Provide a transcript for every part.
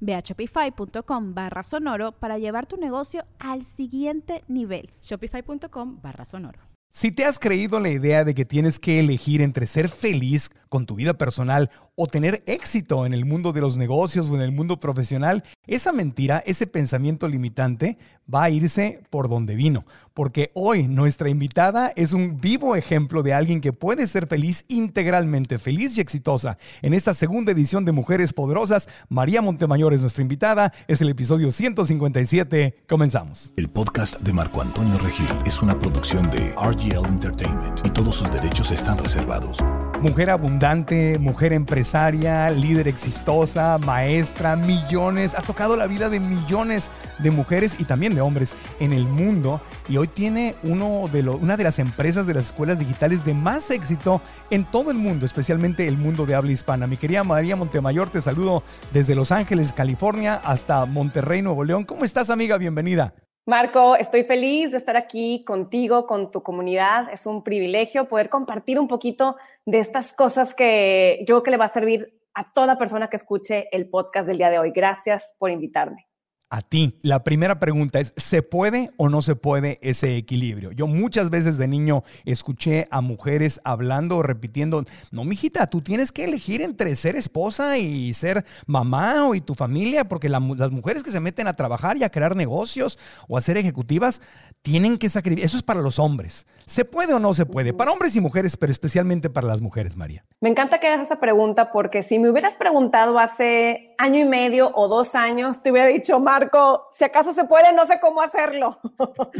Ve a shopify.com barra sonoro para llevar tu negocio al siguiente nivel. Shopify.com barra sonoro. Si te has creído la idea de que tienes que elegir entre ser feliz con tu vida personal o tener éxito en el mundo de los negocios o en el mundo profesional, esa mentira, ese pensamiento limitante va a irse por donde vino. Porque hoy nuestra invitada es un vivo ejemplo de alguien que puede ser feliz integralmente, feliz y exitosa. En esta segunda edición de Mujeres Poderosas, María Montemayor es nuestra invitada. Es el episodio 157. Comenzamos. El podcast de Marco Antonio Regil es una producción de RGL Entertainment y todos sus derechos están reservados. Mujer abundante, mujer empresaria, líder exitosa, maestra, millones, ha tocado la vida de millones de mujeres y también de hombres en el mundo y hoy tiene uno de una de las empresas de las escuelas digitales de más éxito en todo el mundo, especialmente el mundo de habla hispana. Mi querida María Montemayor, te saludo desde Los Ángeles, California, hasta Monterrey, Nuevo León. ¿Cómo estás, amiga? Bienvenida. Marco, estoy feliz de estar aquí contigo, con tu comunidad. Es un privilegio poder compartir un poquito de estas cosas que yo creo que le va a servir a toda persona que escuche el podcast del día de hoy. Gracias por invitarme a ti. La primera pregunta es, ¿se puede o no se puede ese equilibrio? Yo muchas veces de niño escuché a mujeres hablando o repitiendo, no, mijita, tú tienes que elegir entre ser esposa y ser mamá o y tu familia, porque las mujeres que se meten a trabajar y a crear negocios o a ser ejecutivas tienen que sacrificar. Eso es para los hombres. ¿Se puede o no se puede? Para hombres y mujeres, pero especialmente para las mujeres, María. Me encanta que hagas esa pregunta porque si me hubieras preguntado hace año y medio o dos años, te hubiera dicho, Marco, si acaso se puede, no sé cómo hacerlo.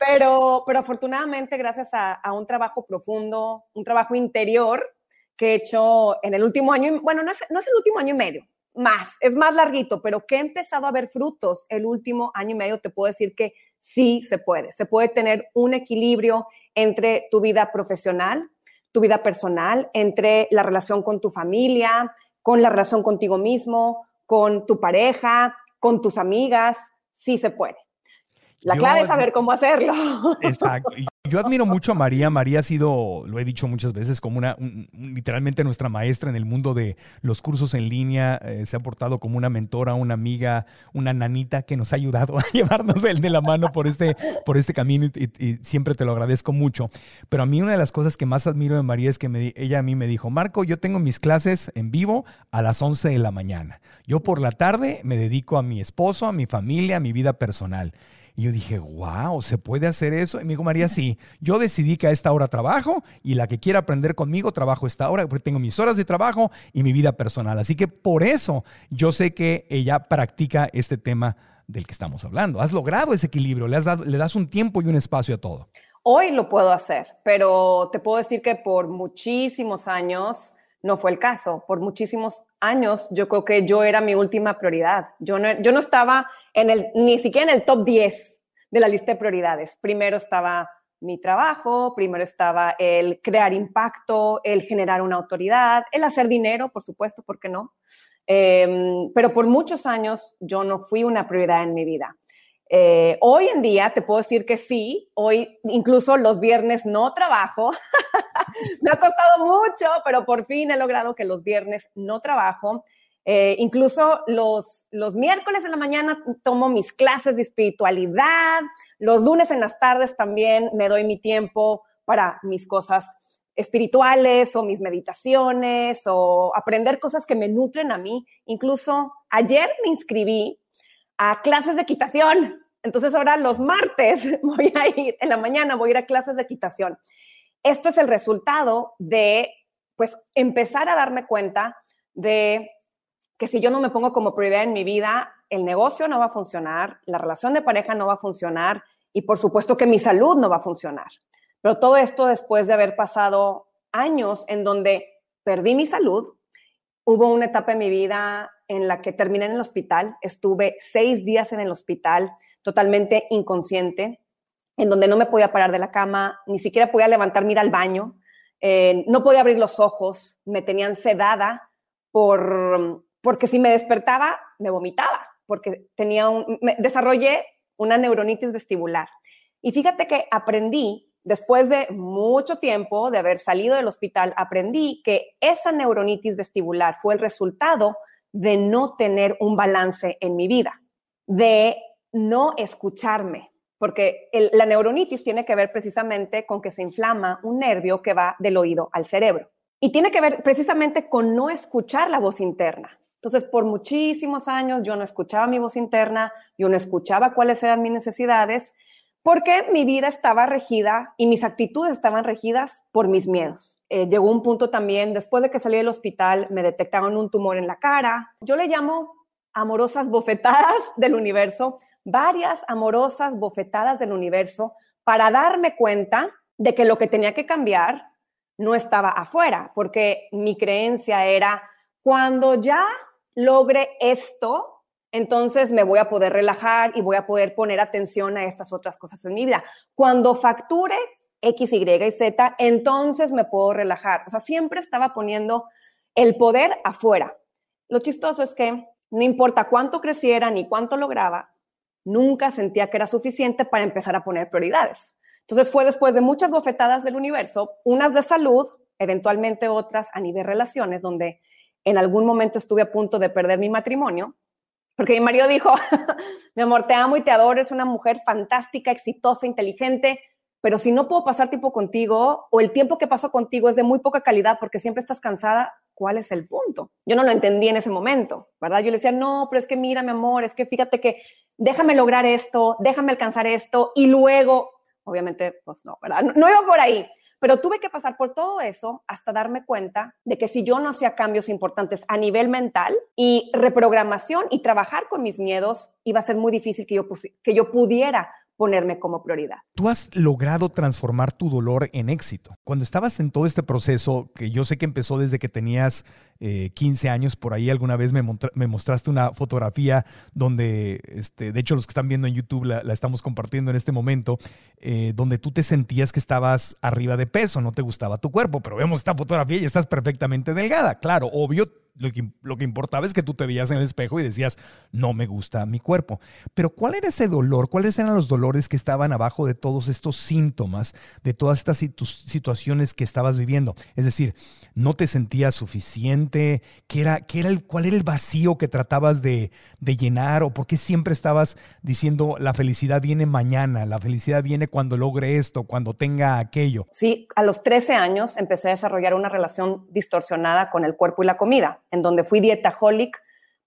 pero, pero afortunadamente, gracias a, un trabajo profundo, un trabajo interior que he hecho en el último año, bueno, no es, no es el último año y medio, más, es más larguito, pero que he empezado a ver frutos el último año y medio, te puedo decir que sí se puede. Se puede tener un equilibrio entre tu vida profesional, tu vida personal, entre la relación con tu familia, con la relación contigo mismo, con tu pareja, con tus amigas. Sí se puede. La clave es saber cómo hacerlo. Exacto. Yo admiro mucho a María. María ha sido, lo he dicho muchas veces, como una, literalmente nuestra maestra en el mundo de los cursos en línea. Eh, se ha portado como una mentora, una amiga, una nanita que nos ha ayudado a llevarnos de, de la mano por este, por este camino y, siempre te lo agradezco mucho. Pero a mí una de las cosas que más admiro de María es que me, ella a mí me dijo, Marco, yo tengo mis clases en vivo a las 11 de la mañana. Yo por la tarde me dedico a mi esposo, a mi familia, a mi vida personal. Y yo dije, wow, ¿se puede hacer eso? Y me dijo María, sí, yo decidí que a esta hora trabajo y la que quiera aprender conmigo trabajo esta hora, porque tengo mis horas de trabajo y mi vida personal. Así que por eso yo sé que ella practica este tema del que estamos hablando. Has logrado ese equilibrio, le, has dado, le das un tiempo y un espacio a todo. Hoy lo puedo hacer, pero te puedo decir que por muchísimos años no fue el caso. Por muchísimos años yo creo que yo era mi última prioridad. Yo no, yo no estaba en el, ni siquiera en el top 10 de la lista de prioridades. Primero estaba mi trabajo, primero estaba el crear impacto, el generar una autoridad, el hacer dinero, por supuesto, ¿por qué no? Em, pero por muchos años yo no fui una prioridad en mi vida. Eh, hoy en día te puedo decir que sí, hoy incluso los viernes no trabajo. Me ha costado mucho, pero por fin he logrado que los viernes no trabajo. Eh, incluso los, los miércoles en la mañana tomo mis clases de espiritualidad, los lunes en las tardes también me doy mi tiempo para mis cosas espirituales o mis meditaciones o aprender cosas que me nutren a mí. Incluso ayer me inscribí a clases de equitación. Entonces ahora los martes voy a ir, en la mañana voy a ir a clases de equitación. esto es el resultado de, pues, empezar a darme cuenta de que si yo no me pongo como prioridad en mi vida, el negocio no va a funcionar, la relación de pareja no va a funcionar y por supuesto que mi salud no va a funcionar. Pero todo esto después de haber pasado años en donde perdí mi salud, hubo una etapa en mi vida en la que terminé en el hospital, estuve seis días en el hospital totalmente inconsciente, en donde no me podía parar de la cama, ni siquiera podía levantarme ir al baño, eh, no podía abrir los ojos, me tenían sedada por, porque si me despertaba, me vomitaba, porque tenía un, desarrollé una neuronitis vestibular. Y fíjate que aprendí, después de mucho tiempo de haber salido del hospital, aprendí que esa neuronitis vestibular fue el resultado de no tener un balance en mi vida, de no escucharme, porque la neuronitis tiene que ver precisamente con que se inflama un nervio que va del oído al cerebro. Y tiene que ver precisamente con no escuchar la voz interna. Entonces, por muchísimos años yo no escuchaba mi voz interna, yo no escuchaba cuáles eran mis necesidades, porque mi vida estaba regida y mis actitudes estaban regidas por mis miedos. Eh, llegó un punto también, después de que salí del hospital, me detectaron un tumor en la cara. Yo le llamo amorosas bofetadas del universo, varias amorosas bofetadas del universo para darme cuenta de que lo que tenía que cambiar no estaba afuera, porque mi creencia era, cuando ya logre esto, entonces me voy a poder relajar y voy a poder poner atención a estas otras cosas en mi vida. Cuando facture X, Y y Z, entonces me puedo relajar. O sea, siempre estaba poniendo el poder afuera. Lo chistoso es que no importa cuánto creciera ni cuánto lograba, nunca sentía que era suficiente para empezar a poner prioridades. Entonces fue después de muchas bofetadas del universo, unas de salud, eventualmente otras a nivel relaciones, donde en algún momento estuve a punto de perder mi matrimonio, porque mi marido dijo, mi amor, te amo y te adoro, es una mujer fantástica, exitosa, inteligente, pero si no puedo pasar tiempo contigo o el tiempo que paso contigo es de muy poca calidad porque siempre estás cansada, ¿cuál es el punto? Yo no lo entendí en ese momento, ¿verdad? Yo le decía, no, pero es que mira, mi amor, es que fíjate que déjame lograr esto, déjame alcanzar esto y luego Obviamente, pues no, ¿verdad? No, iba por ahí, pero tuve que pasar por todo eso hasta darme cuenta de que si yo no hacía cambios importantes a nivel mental y reprogramación y trabajar con mis miedos, iba a ser muy difícil que yo, que yo pudiera ponerme como prioridad. Tú has logrado transformar tu dolor en éxito. Cuando estabas en todo este proceso, que yo sé que empezó desde que tenías 15 eh, años, por ahí alguna vez me, me mostraste una fotografía donde, este, de hecho los que están viendo en YouTube la, estamos compartiendo en este momento, eh, donde tú te sentías que estabas arriba de peso, no te gustaba tu cuerpo, pero vemos esta fotografía y estás perfectamente delgada. Claro, obvio, lo que, lo que, importaba es que tú te veías en el espejo y decías, no me gusta mi cuerpo. Pero ¿cuál era ese dolor? ¿Cuáles eran los dolores que estaban abajo de todos estos síntomas, de todas estas situaciones que estabas viviendo? Es decir, ¿no te sentías suficiente? ¿Qué era, qué era el, ¿Cuál era el vacío que tratabas de, de llenar? ¿O por qué siempre estabas diciendo, la felicidad viene mañana, la felicidad viene cuando logre esto, cuando tenga aquello? Sí, a los 13 años empecé a desarrollar una relación distorsionada con el cuerpo y la comida en donde fui dietaholic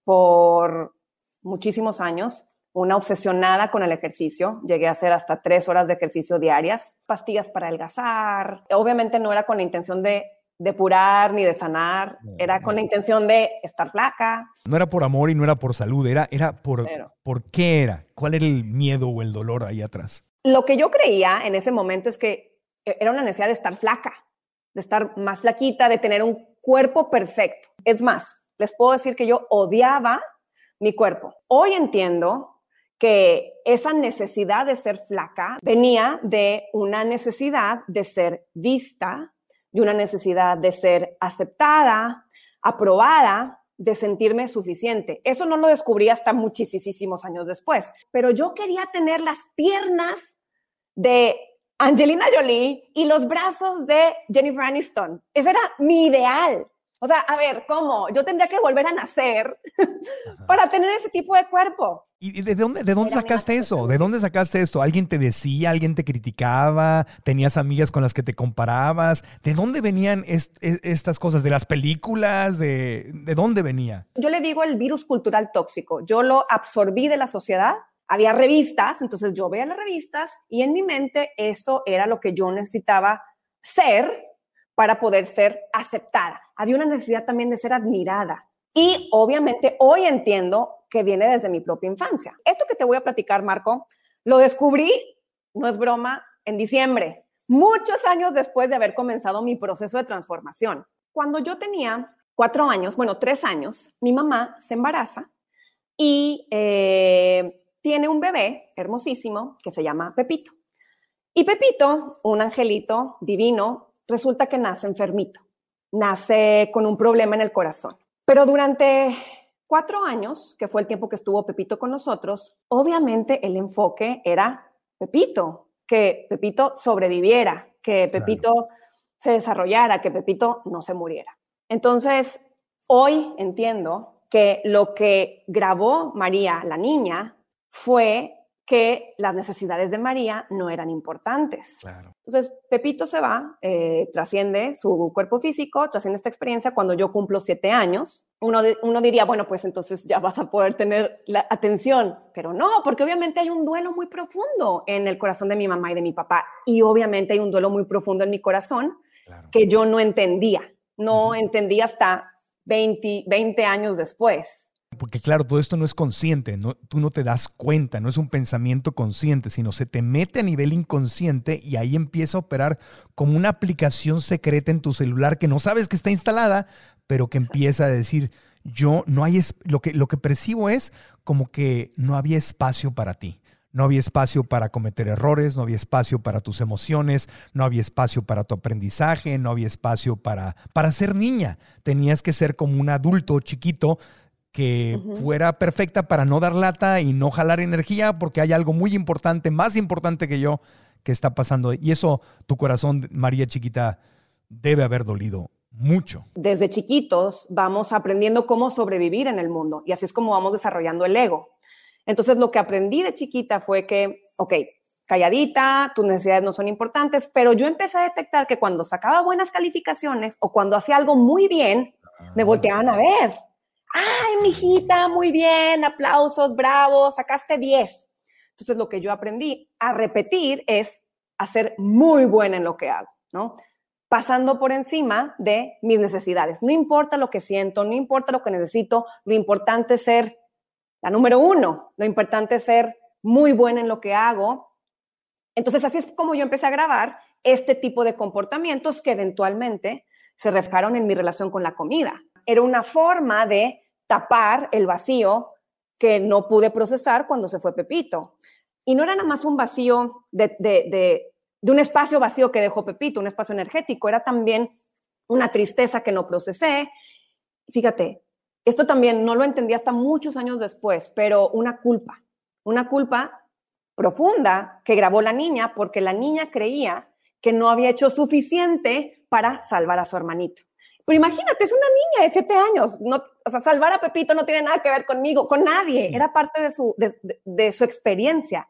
por muchísimos años, una obsesionada con el ejercicio. Llegué a hacer hasta tres horas de ejercicio diarias, pastillas para adelgazar. Obviamente no era con la intención de depurar ni de sanar, era con la intención de estar flaca. No era por amor y no era por salud, era, era por, por qué era, cuál era el miedo o el dolor ahí atrás. Lo que yo creía en ese momento es que era una necesidad de estar flaca, de estar más flaquita, de tener un cuerpo perfecto. Es más, les puedo decir que yo odiaba mi cuerpo. Hoy entiendo que esa necesidad de ser flaca venía de una necesidad de ser vista, de una necesidad de ser aceptada, aprobada, de sentirme suficiente. Eso no lo descubrí hasta muchísimos años después, pero yo quería tener las piernas de Angelina Jolie y los brazos de Jennifer Aniston. Ese era mi ideal. O sea, a ver, ¿cómo? Yo tendría que volver a nacer para tener ese tipo de cuerpo. ¿Y de dónde, de dónde sacaste eso? ¿De dónde sacaste esto? ¿Alguien te decía, alguien te criticaba? ¿Tenías amigas con las que te comparabas? ¿De dónde venían e, estas cosas? ¿De las películas? ¿De, ¿De dónde venía? Yo le digo el virus cultural tóxico. Yo lo absorbí de la sociedad había revistas, entonces yo veía las revistas y en mi mente eso era lo que yo necesitaba ser para poder ser aceptada. Había una necesidad también de ser admirada. Y obviamente hoy entiendo que viene desde mi propia infancia. Esto que te voy a platicar, Marco, lo descubrí, no es broma, en diciembre, muchos años después de haber comenzado mi proceso de transformación. Cuando yo tenía cuatro años, bueno, tres años, mi mamá se embaraza y eh, tiene un bebé hermosísimo que se llama Pepito. Y Pepito, un angelito divino, resulta que nace enfermito, nace con un problema en el corazón. Pero durante cuatro años, que fue el tiempo que estuvo Pepito con nosotros, obviamente el enfoque era Pepito, que Pepito sobreviviera, que Pepito se desarrollara, que Pepito no se muriera. Entonces, hoy entiendo que lo que grabó María, la niña, fue que las necesidades de María no eran importantes. Entonces, Pepito se va, eh, trasciende su cuerpo físico, trasciende esta experiencia cuando yo cumplo siete años. Uno, uno diría, bueno, pues entonces ya vas a poder tener la atención, pero no, porque obviamente hay un duelo muy profundo en el corazón de mi mamá y de mi papá, y obviamente hay un duelo muy profundo en mi corazón que yo no entendía no entendí hasta 20, 20 años después. Porque claro, todo esto no es consciente, no, tú no te das cuenta, no es un pensamiento consciente, sino se te mete a nivel inconsciente y ahí empieza a operar como una aplicación secreta en tu celular que no sabes que está instalada, pero que empieza a decir, yo no hay, lo que, lo que percibo es como que no había espacio para ti. No había espacio para cometer errores, no había espacio para tus emociones, no había espacio para tu aprendizaje, no había espacio para, para ser niña. Tenías que ser como un adulto chiquito que fuera perfecta para no dar lata y no jalar energía porque hay algo muy importante, más importante que yo, que está pasando. Y eso, tu corazón, María chiquita, debe haber dolido mucho. Desde chiquitos vamos aprendiendo cómo sobrevivir en el mundo y así es como vamos desarrollando el ego. Entonces, lo que aprendí de chiquita fue que, ok, calladita, tus necesidades no son importantes, pero yo empecé a detectar que cuando sacaba buenas calificaciones o cuando hacía algo muy bien, me volteaban a ver. Ay, mijita, muy bien, aplausos, bravo, sacaste 10. Entonces, lo que yo aprendí a repetir es hacer muy buena en lo que hago, ¿no? Pasando por encima de mis necesidades. No importa lo que siento, no importa lo que necesito, lo importante es ser la número uno, lo importante es ser muy buena en lo que hago. Entonces, así es como yo empecé a grabar este tipo de comportamientos que eventualmente se reflejaron en mi relación con la comida. Era una forma de tapar el vacío que no pude procesar cuando se fue Pepito. Y no era nada más un vacío de, de, un espacio vacío que dejó Pepito, un espacio energético, era también una tristeza que no procesé. Fíjate, esto también no lo entendí hasta muchos años después, pero una culpa, una culpa profunda que grabó la niña porque la niña creía que no había hecho suficiente para salvar a su hermanito. Pero imagínate, es una niña de siete años. No, o sea, salvar a Pepito no tiene nada que ver conmigo, con nadie. Era parte de su, de, su experiencia.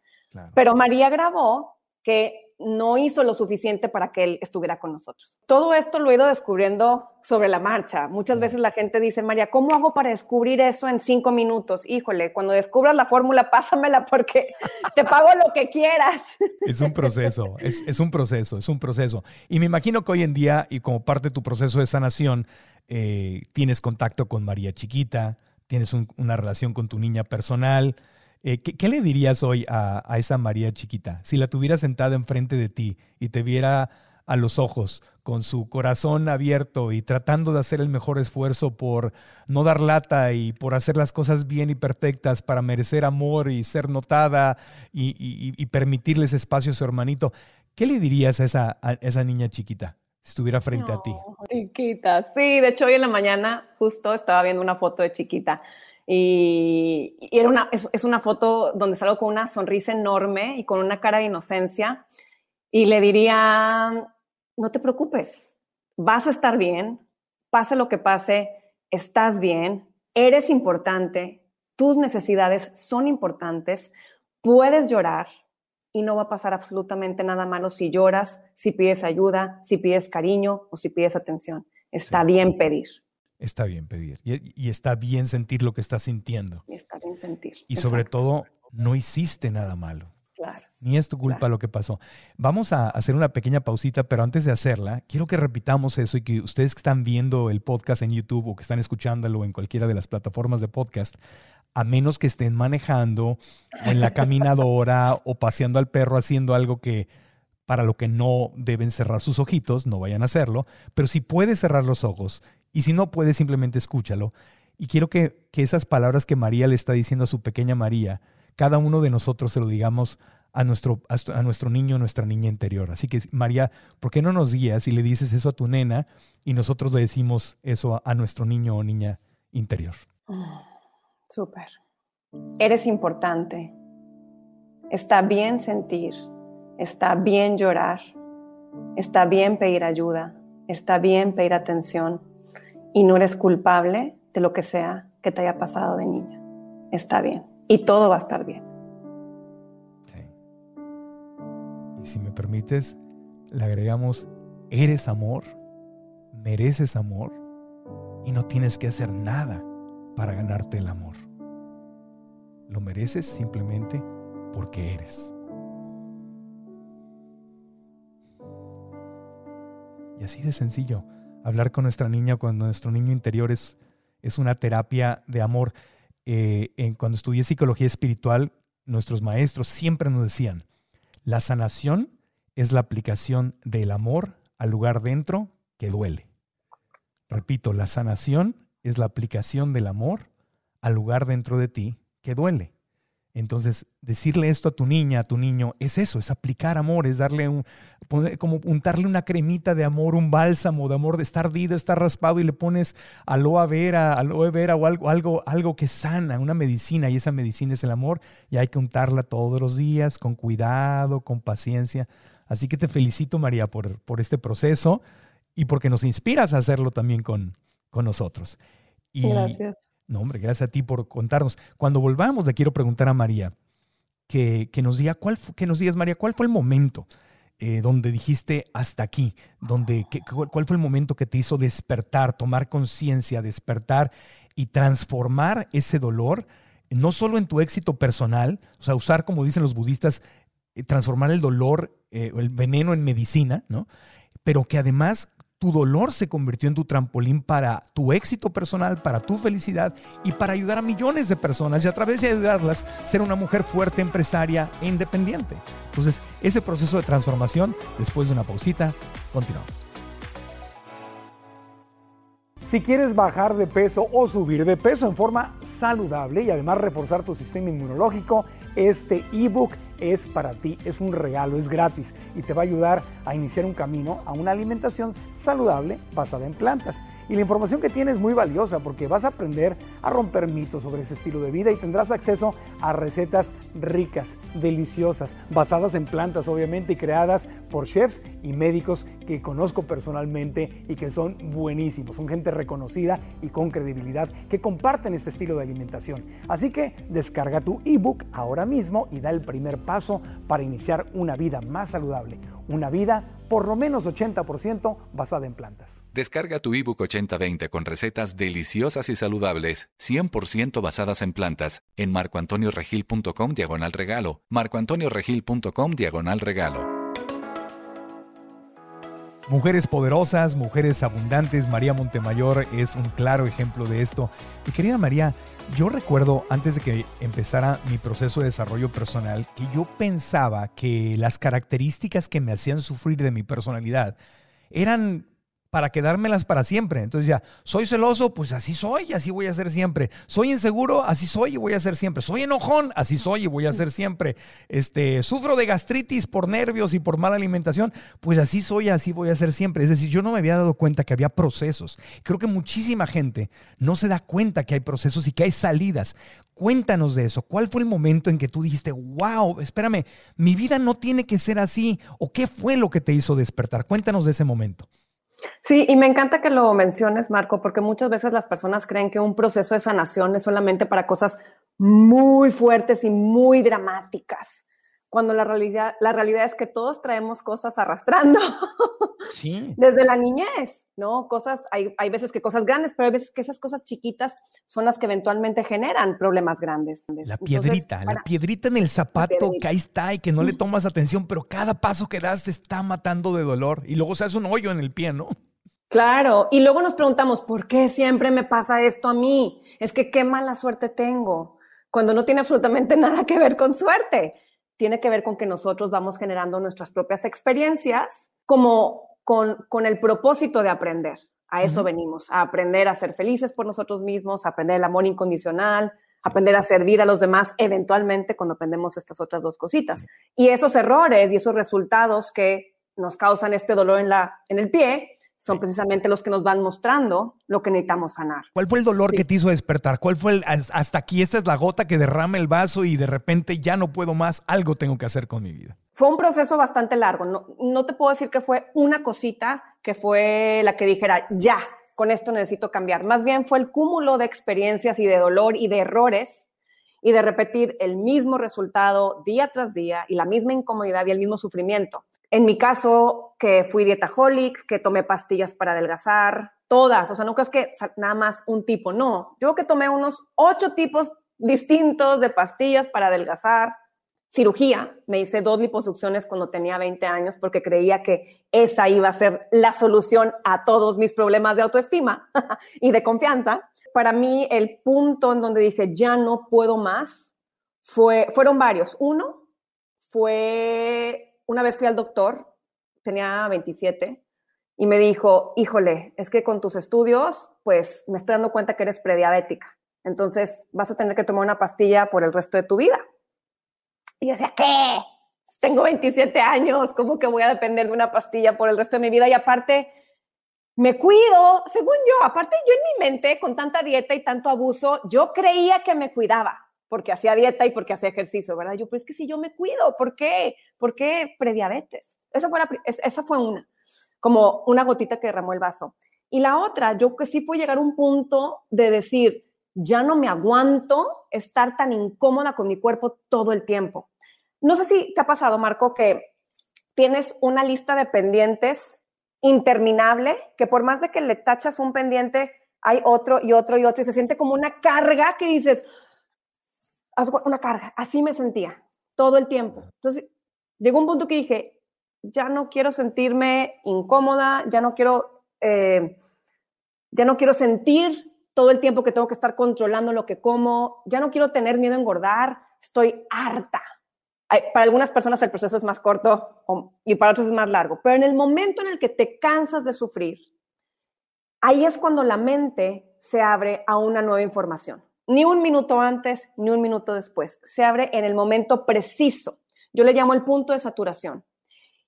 Pero María grabó que no hizo lo suficiente para que él estuviera con nosotros. Todo esto lo he ido descubriendo sobre la marcha. Muchas veces la gente dice, María, ¿cómo hago para descubrir eso en cinco minutos? Híjole, cuando descubras la fórmula, pásamela porque te pago lo que quieras. Es un proceso, es, un proceso, es un proceso. Y me imagino que hoy en día, y como parte de tu proceso de sanación, eh, tienes contacto con María Chiquita, tienes una relación con tu niña personal, eh, ¿qué, le dirías hoy a, esa María chiquita? Si la tuviera sentada enfrente de ti y te viera a los ojos, con su corazón abierto y tratando de hacer el mejor esfuerzo por no dar lata y por hacer las cosas bien y perfectas para merecer amor y ser notada y, permitirles espacio a su hermanito, ¿qué le dirías a esa, esa niña chiquita? Si estuviera frente a ti. Chiquita, sí, de hecho hoy en la mañana justo estaba viendo una foto de chiquita y, era una, es, una foto donde salgo con una sonrisa enorme y con una cara de inocencia. Y le diría, no te preocupes, vas a estar bien, pase lo que pase, estás bien, eres importante, tus necesidades son importantes, puedes llorar y no va a pasar absolutamente nada malo si lloras, si pides ayuda, si pides cariño o si pides atención. Está bien pedir. Está bien pedir y, está bien sentir lo que estás sintiendo. Y está bien sentir. Y sobre todo, no hiciste nada malo. Claro. Ni es tu culpa lo que pasó. Vamos a hacer una pequeña pausita, pero antes de hacerla, quiero que repitamos eso y que ustedes que están viendo el podcast en YouTube o que están escuchándolo en cualquiera de las plataformas de podcast, a menos que estén manejando o en la caminadora o paseando al perro haciendo algo que para lo que no deben cerrar sus ojitos, no vayan a hacerlo, pero si puedes cerrar los ojos y si no puedes simplemente escúchalo. Y quiero que, que esas palabras que María le está diciendo a su pequeña María, cada uno de nosotros se lo digamos a nuestro, a nuestro niño, nuestra niña interior. Así que, María, ¿por qué no nos guías y le dices eso a tu nena y nosotros le decimos eso a, nuestro niño o niña interior? Súper. Eres importante. Está bien sentir. Está bien llorar. Está bien pedir ayuda. Está bien pedir atención. Y no eres culpable de lo que sea que te haya pasado de niña. Está bien. Y todo va a estar bien. Y si me permites, le agregamos, eres amor, mereces amor y no tienes que hacer nada para ganarte el amor. Lo mereces simplemente porque eres. Y así de sencillo, hablar con nuestra niña cuando nuestro niño interior es, es una terapia de amor. Eh, en, cuando estudié psicología espiritual, nuestros maestros siempre nos decían, la sanación es la aplicación del amor al lugar dentro que duele. Repito, la sanación es la aplicación del amor al lugar dentro de ti que duele. Entonces, decirle esto a tu niña, a tu niño, es eso, es aplicar amor, es darle un, como untarle una cremita de amor, un bálsamo de amor, de estar ardido, estar raspado y le pones aloe vera, aloe vera o algo, algo, algo que sana, una medicina, y esa medicina es el amor, y hay que untarla todos los días, con cuidado, con paciencia. Así que te felicito, María, por, por este proceso y porque nos inspiras a hacerlo también con, con nosotros. Y, Gracias. No, hombre, gracias a ti por contarnos. Cuando volvamos, le quiero preguntar a María que, nos diga cuál que nos digas, María, cuál fue el momento eh, donde dijiste hasta aquí, donde cuál fue el momento que te hizo despertar, tomar conciencia, despertar y transformar ese dolor, no solo en tu éxito personal, o sea, usar como dicen los budistas, eh, transformar el dolor, eh, el veneno en medicina, ¿no? Pero que además tu dolor se convirtió en tu trampolín para tu éxito personal, para tu felicidad y para ayudar a millones de personas y a través de ayudarlas ser una mujer fuerte, empresaria e independiente. Entonces, ese proceso de transformación, después de una pausita, continuamos. Si quieres bajar de peso o subir de peso en forma saludable y además reforzar tu sistema inmunológico, este ebook es para ti, es un regalo, es gratis y te va a ayudar a iniciar un camino a una alimentación saludable basada en plantas. Y la información que tienes es muy valiosa porque vas a aprender a romper mitos sobre ese estilo de vida y tendrás acceso a recetas ricas, deliciosas, basadas en plantas obviamente y creadas por chefs y médicos que conozco personalmente y que son buenísimos. Son gente reconocida y con credibilidad que comparten este estilo de alimentación. Así que descarga tu ebook ahora mismo y da el primer paso para iniciar una vida más saludable, una vida por lo menos 80% basada en plantas. Descarga tu ebook 8020 con recetas deliciosas y saludables, 100% basadas en plantas, en marcoantonioregil.com diagonal regalo, marcoantonioregil.com diagonal regalo. Mujeres poderosas, mujeres abundantes, María Montemayor es un claro ejemplo de esto. Y querida María, yo recuerdo antes de que empezara mi proceso de desarrollo personal que yo pensaba que las características que me hacían sufrir de mi personalidad eran para quedármelas para siempre. Entonces ya, soy celoso, pues así soy y así voy a ser siempre. Soy inseguro, así soy y voy a ser siempre. Soy enojón, así soy y voy a ser siempre. Este, sufro de gastritis por nervios y por mala alimentación, pues así soy y así voy a ser siempre. Es decir, yo no me había dado cuenta que había procesos. Creo que muchísima gente no se da cuenta que hay procesos y que hay salidas. Cuéntanos de eso. ¿Cuál fue el momento en que tú dijiste, wow, espérame, mi vida no tiene que ser así? ¿O qué fue lo que te hizo despertar? Cuéntanos de ese momento. Sí, y me encanta que lo menciones, Marco, porque muchas veces las personas creen que un proceso de sanación es solamente para cosas muy fuertes y muy dramáticas. Cuando la realidad, la realidad es que todos traemos cosas arrastrando Sí. desde la niñez, ¿no? Cosas, hay, hay veces que cosas grandes, pero hay veces que esas cosas chiquitas son las que eventualmente generan problemas grandes. La Entonces, piedrita, la piedrita en el zapato que ahí está y que no le tomas atención, pero cada paso que das te está matando de dolor y luego se hace un hoyo en el pie, ¿no? Claro, y luego nos preguntamos, ¿por qué siempre me pasa esto a mí? Es que qué mala suerte tengo, cuando no tiene absolutamente nada que ver con suerte. Tiene que ver con que nosotros vamos generando nuestras propias experiencias como con, con el propósito de aprender. A eso venimos, a aprender a ser felices por nosotros mismos, a aprender el amor incondicional, aprender a servir a los demás, eventualmente cuando aprendemos estas otras dos cositas. Y esos errores y esos resultados que nos causan este dolor en, la, en el pie son precisamente los que nos van mostrando lo que necesitamos sanar. ¿Cuál fue el dolor Sí. que te hizo despertar? ¿Cuál fue el "Has- hasta aquí esta es la gota que derrama el vaso y de repente ya no puedo más, algo tengo que hacer con mi vida? Fue un proceso bastante largo. No, no te puedo decir que fue una cosita que fue la que dijera, ya, con esto necesito cambiar. Más bien fue el cúmulo de experiencias y de dolor y de errores y de repetir el mismo resultado día tras día y la misma incomodidad y el mismo sufrimiento. En mi caso, que fui dietaholic, que tomé pastillas para adelgazar, todas, o sea, nunca es que nada más un tipo, no. Yo que tomé unos ocho tipos distintos de pastillas para adelgazar, cirugía, me hice dos liposucciones cuando tenía 20 años porque creía que esa iba a ser la solución a todos mis problemas de autoestima y de confianza. Para mí, el punto en donde dije, ya no puedo más, fue, fueron varios. Uno fue, una vez fui al doctor, tenía 27, y me dijo, híjole, es que con tus estudios, pues me estoy dando cuenta que eres prediabética. Entonces vas a tener que tomar una pastilla por el resto de tu vida. Y yo decía, ¿qué? Tengo 27 años, ¿cómo que voy a depender de una pastilla por el resto de mi vida? Y aparte, me cuido, según yo, aparte yo en mi mente, con tanta dieta y tanto abuso, yo creía que me cuidaba, porque hacía dieta y porque hacía ejercicio, ¿verdad? Yo, pues es que si yo me cuido, ¿por qué? ¿Por qué prediabetes? Esa fue, esa fue una, como una gotita que derramó el vaso. Y la otra, yo que sí fue llegar a un punto de decir, ya no me aguanto estar tan incómoda con mi cuerpo todo el tiempo. No sé si te ha pasado, Marco, que tienes una lista de pendientes interminable, que por más de que le tachas un pendiente, hay otro y otro y otro, y se siente como una carga que dices, una carga, así me sentía todo el tiempo. Entonces, llegó un punto que dije, ya no quiero sentirme incómoda, ya no quiero, eh, ya no quiero sentir todo el tiempo que tengo que estar controlando lo que como, ya no quiero tener miedo a engordar, estoy harta. Para algunas personas el proceso es más corto y para otras es más largo, pero en el momento en el que te cansas de sufrir, ahí es cuando la mente se abre a una nueva información. Ni un minuto antes, ni un minuto después. Se abre en el momento preciso. Yo le llamo el punto de saturación.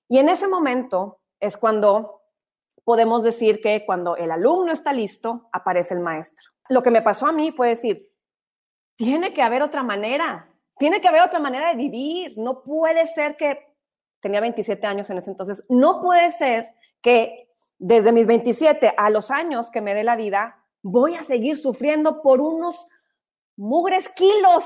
Y en ese momento es cuando podemos decir que cuando el alumno está listo, aparece el maestro. Lo que me pasó a mí fue decir, tiene que haber otra manera, tiene que haber otra manera de vivir. No puede ser que, tenía 27 años en ese entonces, no puede ser que desde mis 27 a los años que me dé la vida, voy a seguir sufriendo por unos mugres kilos.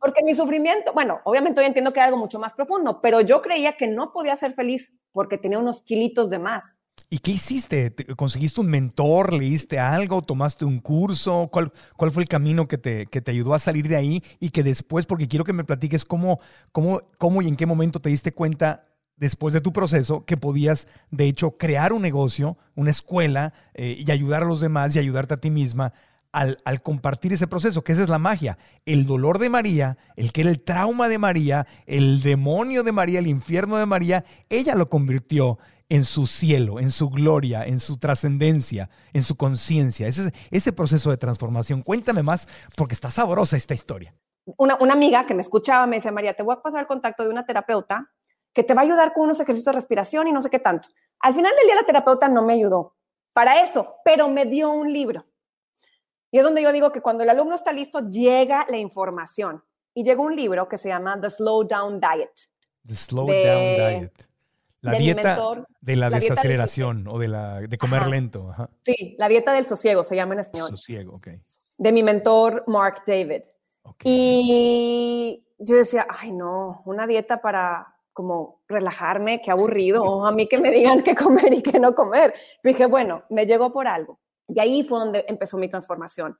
Porque mi sufrimiento, bueno, obviamente hoy entiendo que era algo mucho más profundo, pero yo creía que no podía ser feliz porque tenía unos kilitos de más. ¿Y qué hiciste? ¿Te- ¿Conseguiste un mentor? ¿Leíste algo? ¿Tomaste un curso? ¿Cuál, cuál fue el camino que te, que te ayudó a salir de ahí? Y que después, porque quiero que me platiques cómo, cómo, cómo y en qué momento te diste cuenta después de tu proceso que podías, de hecho, crear un negocio, una escuela eh, y ayudar a los demás y ayudarte a ti misma al, compartir ese proceso, que esa es la magia. El dolor de María, el que era el trauma de María, el demonio de María, el infierno de María, ella lo convirtió en su cielo, en su gloria, en su trascendencia, en su conciencia. Ese, ese proceso de transformación. Cuéntame más, porque está sabrosa esta historia. Una, una amiga que me escuchaba me decía, María, te voy a pasar el contacto de una terapeuta que te va a ayudar con unos ejercicios de respiración y no sé qué tanto. Al final del día la terapeuta no me ayudó para eso, pero me dio un libro. Y es donde yo digo que cuando el alumno está listo, llega la información. Y llegó un libro que se llama The Slow Down Diet. The Slow De- Down Diet. La de dieta mentor, de la, desaceleración o de, la, de comer Ajá. lento. Ajá. Sí, La Dieta del Sosiego se llama en español. Sosiego, ok. De mi mentor Mark David. ok. Y yo decía, ay no, una dieta para como relajarme, qué aburrido, a mí que me digan qué comer y qué no comer. dije, bueno, me llegó por algo. Y ahí fue donde empezó mi transformación.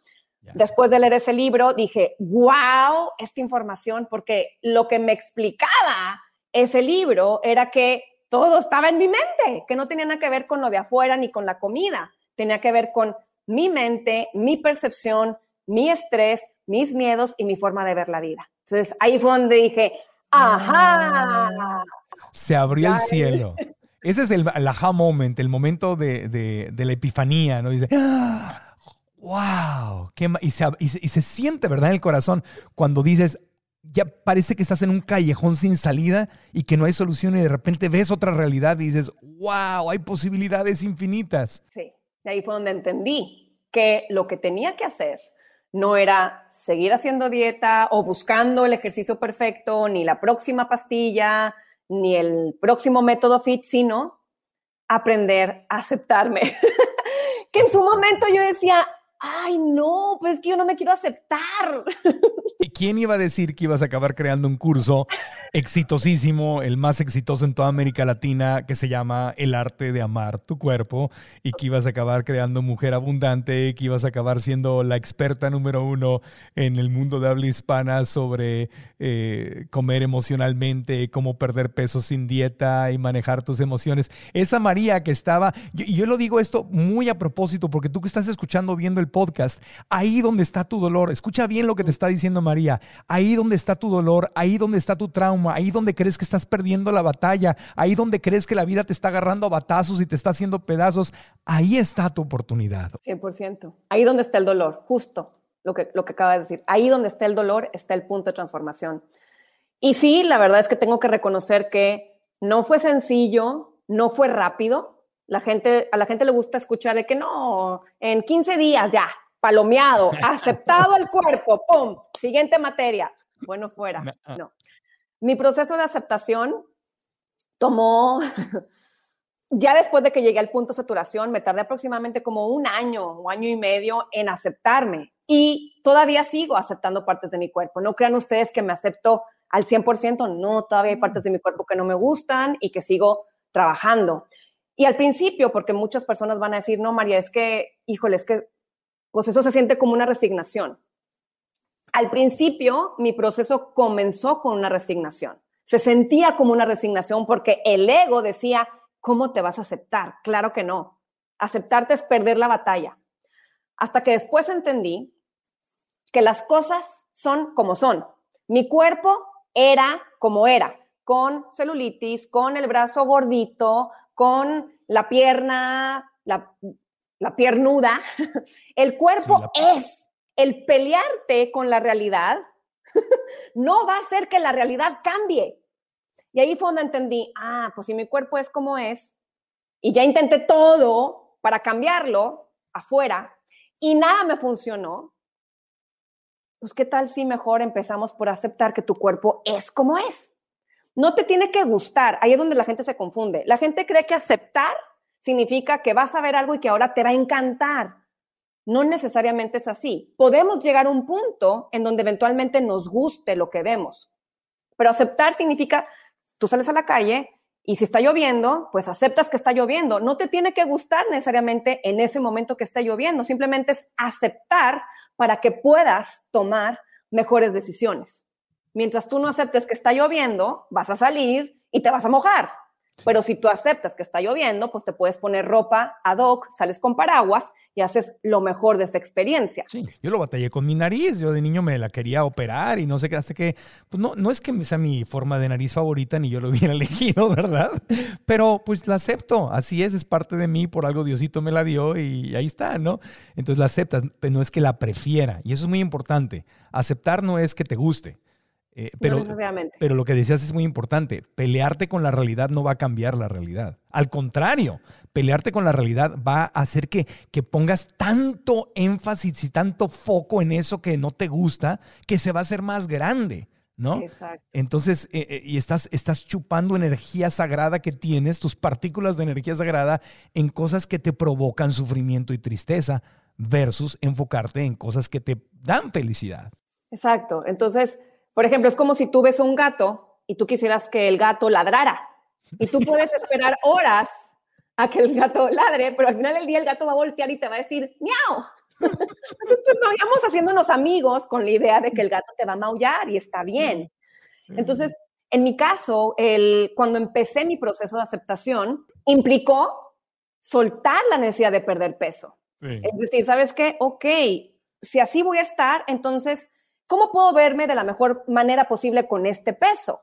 Después de leer ese libro, dije, wow, esta información, porque lo que me explicaba ese libro era que todo estaba en mi mente, que no tenía nada que ver con lo de afuera ni con la comida, tenía que ver con mi mente, mi percepción, mi estrés, mis miedos y mi forma de ver la vida. Entonces ahí fue donde dije, ajá. Se abrió el cielo. Ese es el, aha moment, el momento de, la epifanía, ¿no? Dice, wow, qué y, se, y, se, siente, ¿verdad? En el corazón cuando dices, ya parece que estás en un callejón sin salida y que no hay solución y de repente ves otra realidad y dices, wow, hay posibilidades infinitas. Sí, de ahí fue donde entendí que lo que tenía que hacer no era seguir haciendo dieta o buscando el ejercicio perfecto, ni la próxima pastilla, ni el próximo método fit, sino aprender a aceptarme. que en su momento yo decía, ay, no, pues es que yo no me quiero aceptar. ¿Y quién iba a decir que ibas a acabar creando un curso exitosísimo, el más exitoso en toda América Latina, que se llama El arte de amar tu cuerpo, y que ibas a acabar creando Mujer Abundante, que ibas a acabar siendo la experta número uno en el mundo de habla hispana sobre eh, comer emocionalmente, cómo perder peso sin dieta y manejar tus emociones. Esa María que estaba, y yo, lo digo esto muy a propósito, porque tú que estás escuchando, viendo el podcast, ahí donde está tu dolor, escucha bien lo que te está diciendo María, ahí donde está tu dolor, ahí donde está tu trauma, ahí donde crees que estás perdiendo la batalla, ahí donde crees que la vida te está agarrando a batazos y te está haciendo pedazos, ahí está tu oportunidad. 100%. Ahí donde está el dolor, justo lo que, lo que acaba de decir. Ahí donde está el dolor está el punto de transformación. Y sí, la verdad es que tengo que reconocer que no fue sencillo, no fue rápido. La gente, a la gente le gusta escuchar de que no, en 15 días ya, palomeado, aceptado el cuerpo, ¡pum! Siguiente materia. Bueno, fuera. Ah. No. Mi proceso de aceptación tomó, ya después de que llegué al punto de saturación, me tardé aproximadamente como un año o año y medio en aceptarme y todavía sigo aceptando partes de mi cuerpo. No crean ustedes que me acepto al 100%, no, todavía hay partes de mi cuerpo que no me gustan y que sigo trabajando. Y al principio, porque muchas personas van a decir, no, María, es que, híjole, es que, pues eso se siente como una resignación. Al principio, mi proceso comenzó con una resignación. Se sentía como una resignación porque el ego decía, ¿cómo te vas a aceptar? Claro que no. Aceptarte es perder la batalla. Hasta que después entendí que las cosas son como son. Mi cuerpo era como era, con celulitis, con el brazo gordito, con la pierna, la, piernuda. El cuerpo es el pelearte con la realidad no va a hacer que la realidad cambie. Y ahí fue donde entendí, ah, pues si mi cuerpo es como es, y ya intenté todo para cambiarlo afuera, y nada me funcionó, pues qué tal si mejor empezamos por aceptar que tu cuerpo es como es. No te tiene que gustar, ahí es donde la gente se confunde. La gente cree que aceptar significa que vas a ver algo y que ahora te va a encantar. No necesariamente es así. Podemos llegar a un punto en donde eventualmente nos guste lo que vemos, pero aceptar significa, tú sales a la calle y si está lloviendo, pues aceptas que está lloviendo. No te tiene que gustar necesariamente en ese momento que está lloviendo, simplemente es aceptar para que puedas tomar mejores decisiones. Mientras tú no aceptes que está lloviendo, vas a salir y te vas a mojar. Pero si tú aceptas que está lloviendo, pues te puedes poner ropa ad hoc, sales con paraguas y haces lo mejor de esa experiencia. Sí, yo lo batallé con mi nariz. Yo de niño me la quería operar y no sé qué, hasta que, pues no, no es que sea mi forma de nariz favorita ni yo lo hubiera elegido, ¿verdad? Pero pues la acepto. Así es, es parte de mí. Por algo Diosito me la dio y ahí está, ¿no? Entonces la aceptas, pero no es que la prefiera. Y eso es muy importante. Aceptar no es que te guste. Eh, pero, pero lo que decías es muy importante. Pelearte con la realidad no va a cambiar la realidad. Al contrario, pelearte con la realidad va a hacer que, que pongas tanto énfasis y tanto foco en eso que no te gusta que se va a hacer más grande. ¿no? Exacto. Entonces, eh, eh, y estás, estás chupando energía sagrada que tienes, tus partículas de energía sagrada, en cosas que te provocan sufrimiento y tristeza, versus enfocarte en cosas que te dan felicidad. Exacto. Entonces, Por ejemplo, es como si tú ves a un gato y tú quisieras que el gato ladrara. Y tú puedes esperar horas a que el gato ladre, pero al final del día el gato va a voltear y te va a decir, miau. Nosotros vayamos haciéndonos amigos con la idea de que el gato te va a maullar y está bien. Entonces, en mi caso, el, cuando empecé mi proceso de aceptación, implicó soltar la necesidad de perder peso. Es decir, ¿sabes qué? Ok, si así voy a estar, entonces, ¿cómo puedo verme de la mejor manera posible con este peso?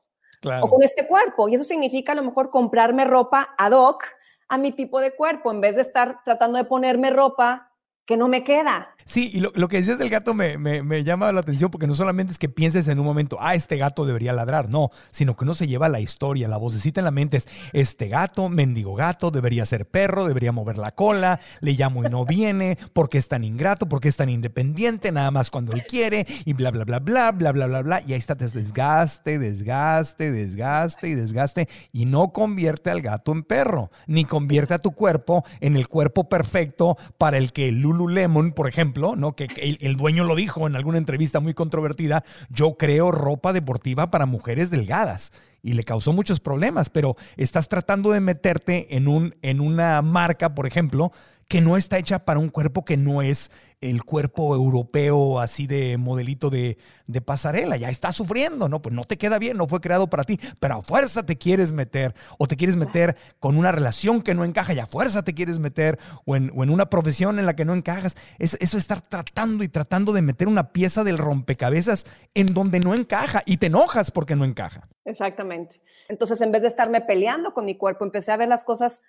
O con este cuerpo. Y eso significa a lo mejor comprarme ropa ad hoc a mi tipo de cuerpo, en vez de estar tratando de ponerme ropa que no me queda. Sí, y lo, que decías del gato me, me, llama la atención porque no solamente es que pienses en un momento, ah, este gato debería ladrar, no, sino que uno se lleva la historia, la vocecita en la mente es, este gato, mendigo gato, debería ser perro, debería mover la cola, le llamo y no viene, porque es tan ingrato, porque es tan independiente, nada más cuando él quiere, y bla, bla, bla, bla, bla, bla, bla, bla, y ahí está, desgaste, desgaste, desgaste y desgaste, y no convierte al gato en perro, ni convierte a tu cuerpo en el cuerpo perfecto para el que Lululemon, por ejemplo, ¿no? Que, el, dueño lo dijo en alguna entrevista muy controvertida, yo creo ropa deportiva para mujeres delgadas y le causó muchos problemas, pero estás tratando de meterte en, un, en una marca, por ejemplo, que no está hecha para un cuerpo que no es el cuerpo europeo así de modelito de, pasarela. Ya está sufriendo, ¿no? Pues no te queda bien, no fue creado para ti, pero a fuerza te quieres meter o te quieres meter con una relación que no encaja y a fuerza te quieres meter o en, una profesión en la que no encajas. Es, eso estar tratando y tratando de meter una pieza del rompecabezas en donde no encaja y te enojas porque no encaja. Exactamente. Entonces, en vez de estarme peleando con mi cuerpo, empecé a ver las cosas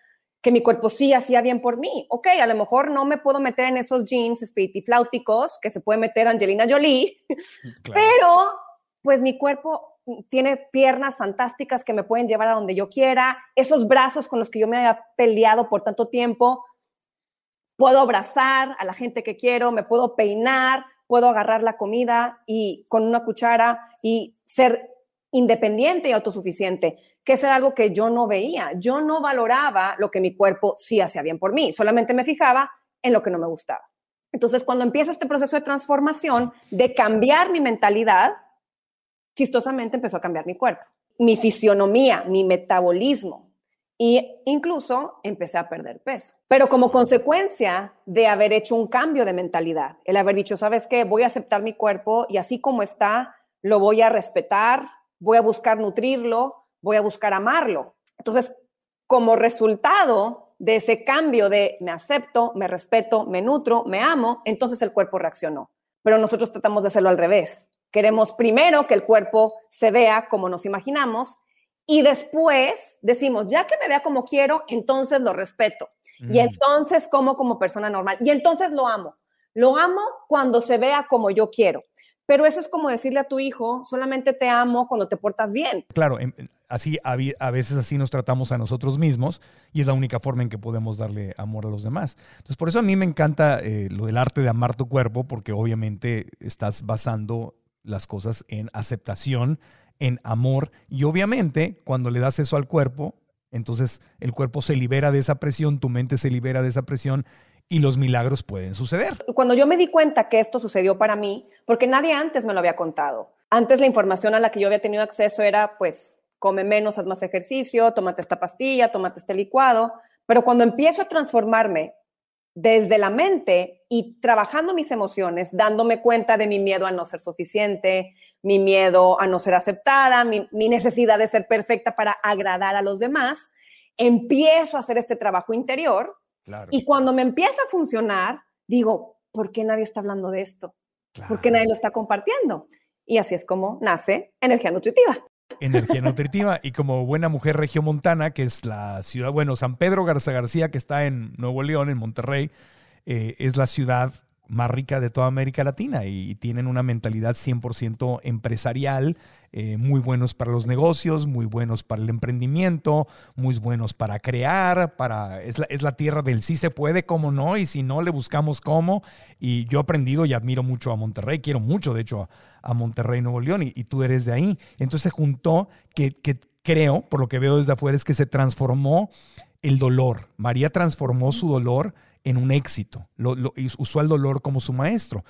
que mi cuerpo sí hacía bien por mí. Ok, a lo mejor no me puedo meter en esos jeans flauticos que se puede meter Angelina Jolie, pero pues mi cuerpo tiene piernas fantásticas que me pueden llevar a donde yo quiera, esos brazos con los que yo me había peleado por tanto tiempo, puedo abrazar a la gente que quiero, me puedo peinar, puedo agarrar la comida y con una cuchara y ser independiente y autosuficiente, que es algo que yo no veía. Yo no valoraba lo que mi cuerpo sí hacía bien por mí, solamente me fijaba en lo que no me gustaba. Entonces, cuando empiezo este proceso de transformación, de cambiar mi mentalidad, chistosamente empezó a cambiar mi cuerpo, mi fisionomía, mi metabolismo. E incluso empecé a perder peso. Pero como consecuencia de haber hecho un cambio de mentalidad, el haber dicho, ¿sabes qué? Voy a aceptar mi cuerpo y así como está, lo voy a respetar, voy a buscar nutrirlo, voy a buscar amarlo. Entonces, como resultado de ese cambio de me acepto, me respeto, me nutro, me amo, entonces el cuerpo reaccionó. Pero nosotros tratamos de hacerlo al revés. Queremos primero que el cuerpo se vea como nos imaginamos y después decimos, ya que me vea como quiero, entonces lo respeto. Y mm. entonces como como persona normal. Y entonces lo amo. Lo amo cuando se vea como yo quiero. Pero eso es como decirle a tu hijo, solamente te amo cuando te portas bien. Claro, así a veces así nos tratamos a nosotros mismos y es la única forma en que podemos darle amor a los demás. Entonces, por eso a mí me encanta eh, lo del arte de amar tu cuerpo, porque obviamente estás basando las cosas en aceptación, en amor y obviamente cuando le das eso al cuerpo, entonces el cuerpo se libera de esa presión, tu mente se libera de esa presión y los milagros pueden suceder. Cuando yo me di cuenta que esto sucedió para mí, porque nadie antes me lo había contado. Antes la información a la que yo había tenido acceso era, pues, come menos, haz más ejercicio, tómate esta pastilla, tómate este licuado. Pero cuando empiezo a transformarme desde la mente y trabajando mis emociones, dándome cuenta de mi miedo a no ser suficiente, mi miedo a no ser aceptada, mi, mi necesidad de ser perfecta para agradar a los demás, empiezo a hacer este trabajo interior y cuando me empieza a funcionar, digo, ¿por qué nadie está hablando de esto? ¿Por qué nadie lo está compartiendo? Y así es como nace Energía Nutritiva. Energía Nutritiva. Y como buena mujer regiomontana, que es la ciudad, bueno, San Pedro Garza García, que está en Nuevo León, en Monterrey, eh, es la ciudad más rica de toda América Latina y, tienen una mentalidad 100% empresarial, eh, muy buenos para los negocios, muy buenos para el emprendimiento, muy buenos para crear, para, es, la, es la tierra del sí se puede, cómo no, y si no, le buscamos cómo. Y yo he aprendido y admiro mucho a Monterrey, quiero mucho, de hecho, a, Monterrey, Nuevo León, y, tú eres de ahí. Entonces juntó que, que creo, por lo que veo desde afuera, es que se transformó el dolor. María transformó su dolor en un éxito. Lo, usó el dolor como su maestro.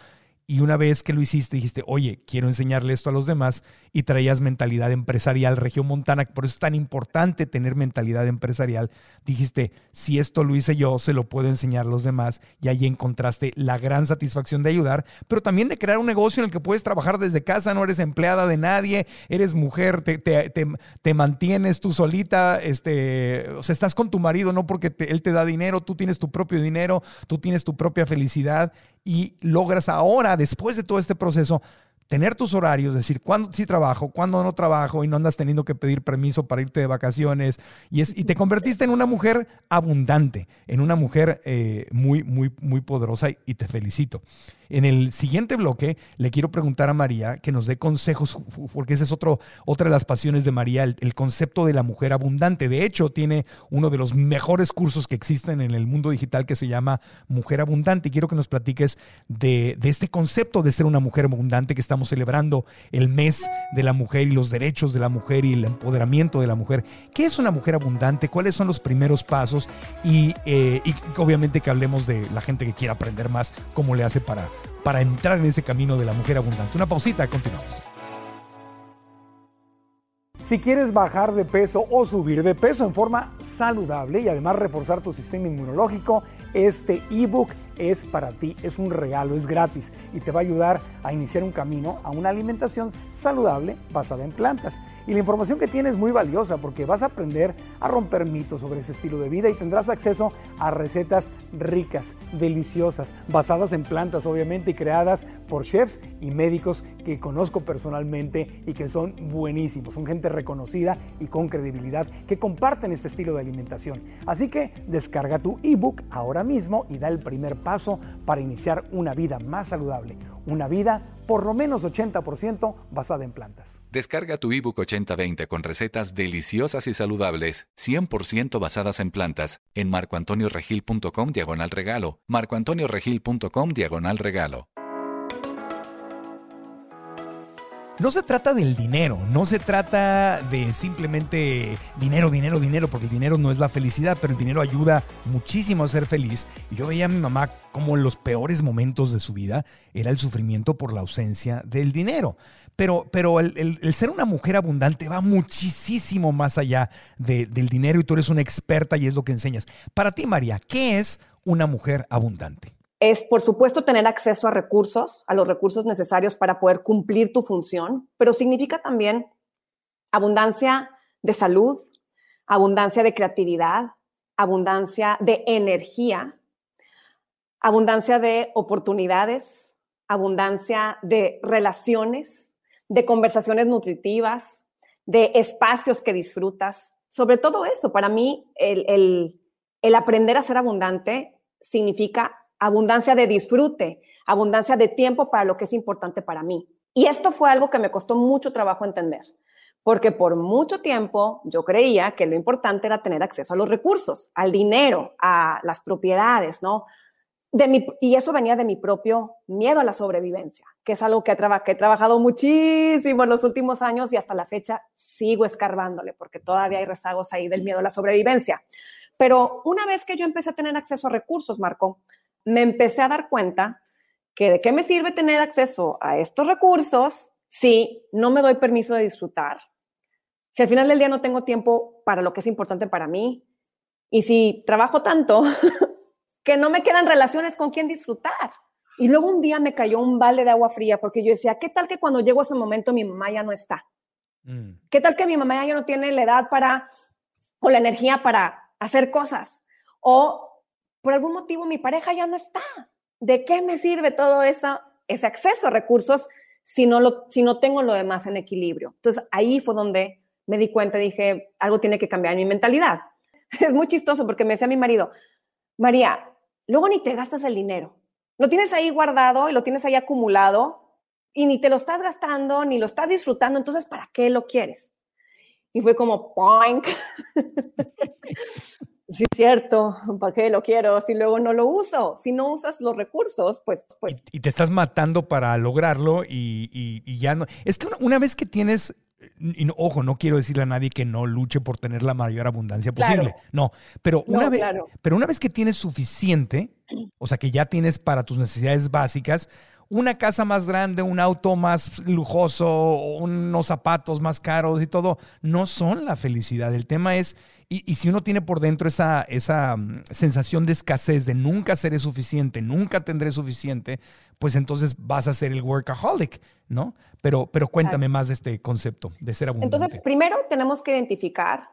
Y una vez que lo hiciste dijiste, oye, quiero enseñarle esto a los demás y traías mentalidad empresarial región montana, por eso es tan importante tener mentalidad empresarial. Dijiste, si esto lo hice yo, se lo puedo enseñar a los demás y ahí encontraste la gran satisfacción de ayudar, pero también de crear un negocio en el que puedes trabajar desde casa, no eres empleada de nadie, eres mujer, te, te, te, mantienes tú solita, este, o sea, estás con tu marido no porque él te da dinero, tú tienes tu propio dinero, tú tienes tu propia felicidad y logras ahora, después de todo este proceso, tener tus horarios, decir cuándo sí trabajo, cuándo no trabajo y no andas teniendo que pedir permiso para irte de vacaciones y, es, y te convertiste en una mujer abundante, en una mujer eh, muy, muy, muy poderosa y te felicito. En el siguiente bloque le quiero preguntar a María que nos dé consejos, porque esa es otro, otra de las pasiones de María, el, concepto de la mujer abundante. De hecho, tiene uno de los mejores cursos que existen en el mundo digital que se llama Mujer Abundante. Y quiero que nos platiques de, de este concepto de ser una mujer abundante que estamos celebrando el mes de la mujer y los derechos de la mujer y el empoderamiento de la mujer. ¿Qué es una mujer abundante? ¿Cuáles son los primeros pasos? Y, eh, y obviamente que hablemos de la gente que quiera aprender más, cómo le hace para para entrar en ese camino de la mujer abundante. Una pausita, continuamos. Si quieres bajar de peso o subir de peso en forma saludable y además reforzar tu sistema inmunológico, este ebook es para ti, es un regalo, es gratis y te va a ayudar a iniciar un camino a una alimentación saludable basada en plantas. Y la información que tienes es muy valiosa porque vas a aprender a romper mitos sobre ese estilo de vida y tendrás acceso a recetas ricas, deliciosas, basadas en plantas obviamente y creadas por chefs y médicos que conozco personalmente y que son buenísimos. Son gente reconocida y con credibilidad que comparten este estilo de alimentación. Así que descarga tu ebook ahora mismo y da el primer paso para iniciar una vida más saludable, una vida por lo menos 80% basada en plantas. Descarga tu ebook 8020 con recetas deliciosas y saludables, 100% basadas en plantas, en marcoantonioregil.com diagonal regalo, marcoantonioregil.com diagonal regalo. No se trata del dinero, no se trata de simplemente dinero, dinero, dinero, porque el dinero no es la felicidad, pero el dinero ayuda muchísimo a ser feliz. Y yo veía a mi mamá como en los peores momentos de su vida era el sufrimiento por la ausencia del dinero. Pero, pero el, ser una mujer abundante va muchísimo más allá del dinero y tú eres una experta y es lo que enseñas. Para ti, María, ¿qué es una mujer abundante? Es, por supuesto, tener acceso a recursos, a los recursos necesarios para poder cumplir tu función, pero significa también abundancia de salud, abundancia de creatividad, abundancia de energía, abundancia de oportunidades, abundancia de relaciones, de conversaciones nutritivas, de espacios que disfrutas. Sobre todo eso, para mí, el, el aprender a ser abundante significa abundancia de disfrute, abundancia de tiempo para lo que es importante para mí. Y esto fue algo que me costó mucho trabajo entender, porque por mucho tiempo yo creía que lo importante era tener acceso a los recursos, al dinero, a las propiedades, ¿no? Y eso venía de mi propio miedo a la sobrevivencia, que es algo que, que he trabajado muchísimo en los últimos años y hasta la fecha sigo escarbándole, porque todavía hay rezagos ahí del miedo a la sobrevivencia. Pero una vez que yo empecé a tener acceso a recursos, Marco, me empecé a dar cuenta que de qué me sirve tener acceso a estos recursos si no me doy permiso de disfrutar, si al final del día no tengo tiempo para lo que es importante para mí y si trabajo tanto que no me quedan relaciones con quien disfrutar. Y luego un día me cayó un balde de agua fría porque yo decía, ¿qué tal que cuando llego a ese momento mi mamá ya no está? Mm. ¿Qué tal que mi mamá ya no tiene la edad para o la energía para hacer cosas? O por algún motivo mi pareja ya no está. ¿De qué me sirve todo eso, ese acceso a recursos si no, lo, si no tengo lo demás en equilibrio? Entonces ahí fue donde me di cuenta, dije, algo tiene que cambiar en mi mentalidad. Es muy chistoso porque me decía mi marido, María, luego ni te gastas el dinero. Lo tienes ahí guardado y lo tienes ahí acumulado y ni te lo estás gastando, ni lo estás disfrutando, entonces ¿para qué lo quieres? Y fue como, ¡poink! Sí, es cierto, ¿para qué lo quiero si luego no lo uso? Si no usas los recursos, pues... pues... Y, te estás matando para lograrlo y, ya no... Es que una, vez que tienes... Y ojo, no quiero decirle a nadie que no luche por tener la mayor abundancia posible. No, pero una, vez, pero una vez que tienes suficiente, o sea, que ya tienes para tus necesidades básicas, una casa más grande, un auto más lujoso, unos zapatos más caros y todo, no son la felicidad. El tema es, y, si uno tiene por dentro esa, esa mm, sensación de escasez, de nunca seré suficiente, nunca tendré suficiente, pues entonces vas a ser el workaholic, ¿no? Pero, pero cuéntame más de este concepto de ser abundante. Entonces, primero tenemos que identificar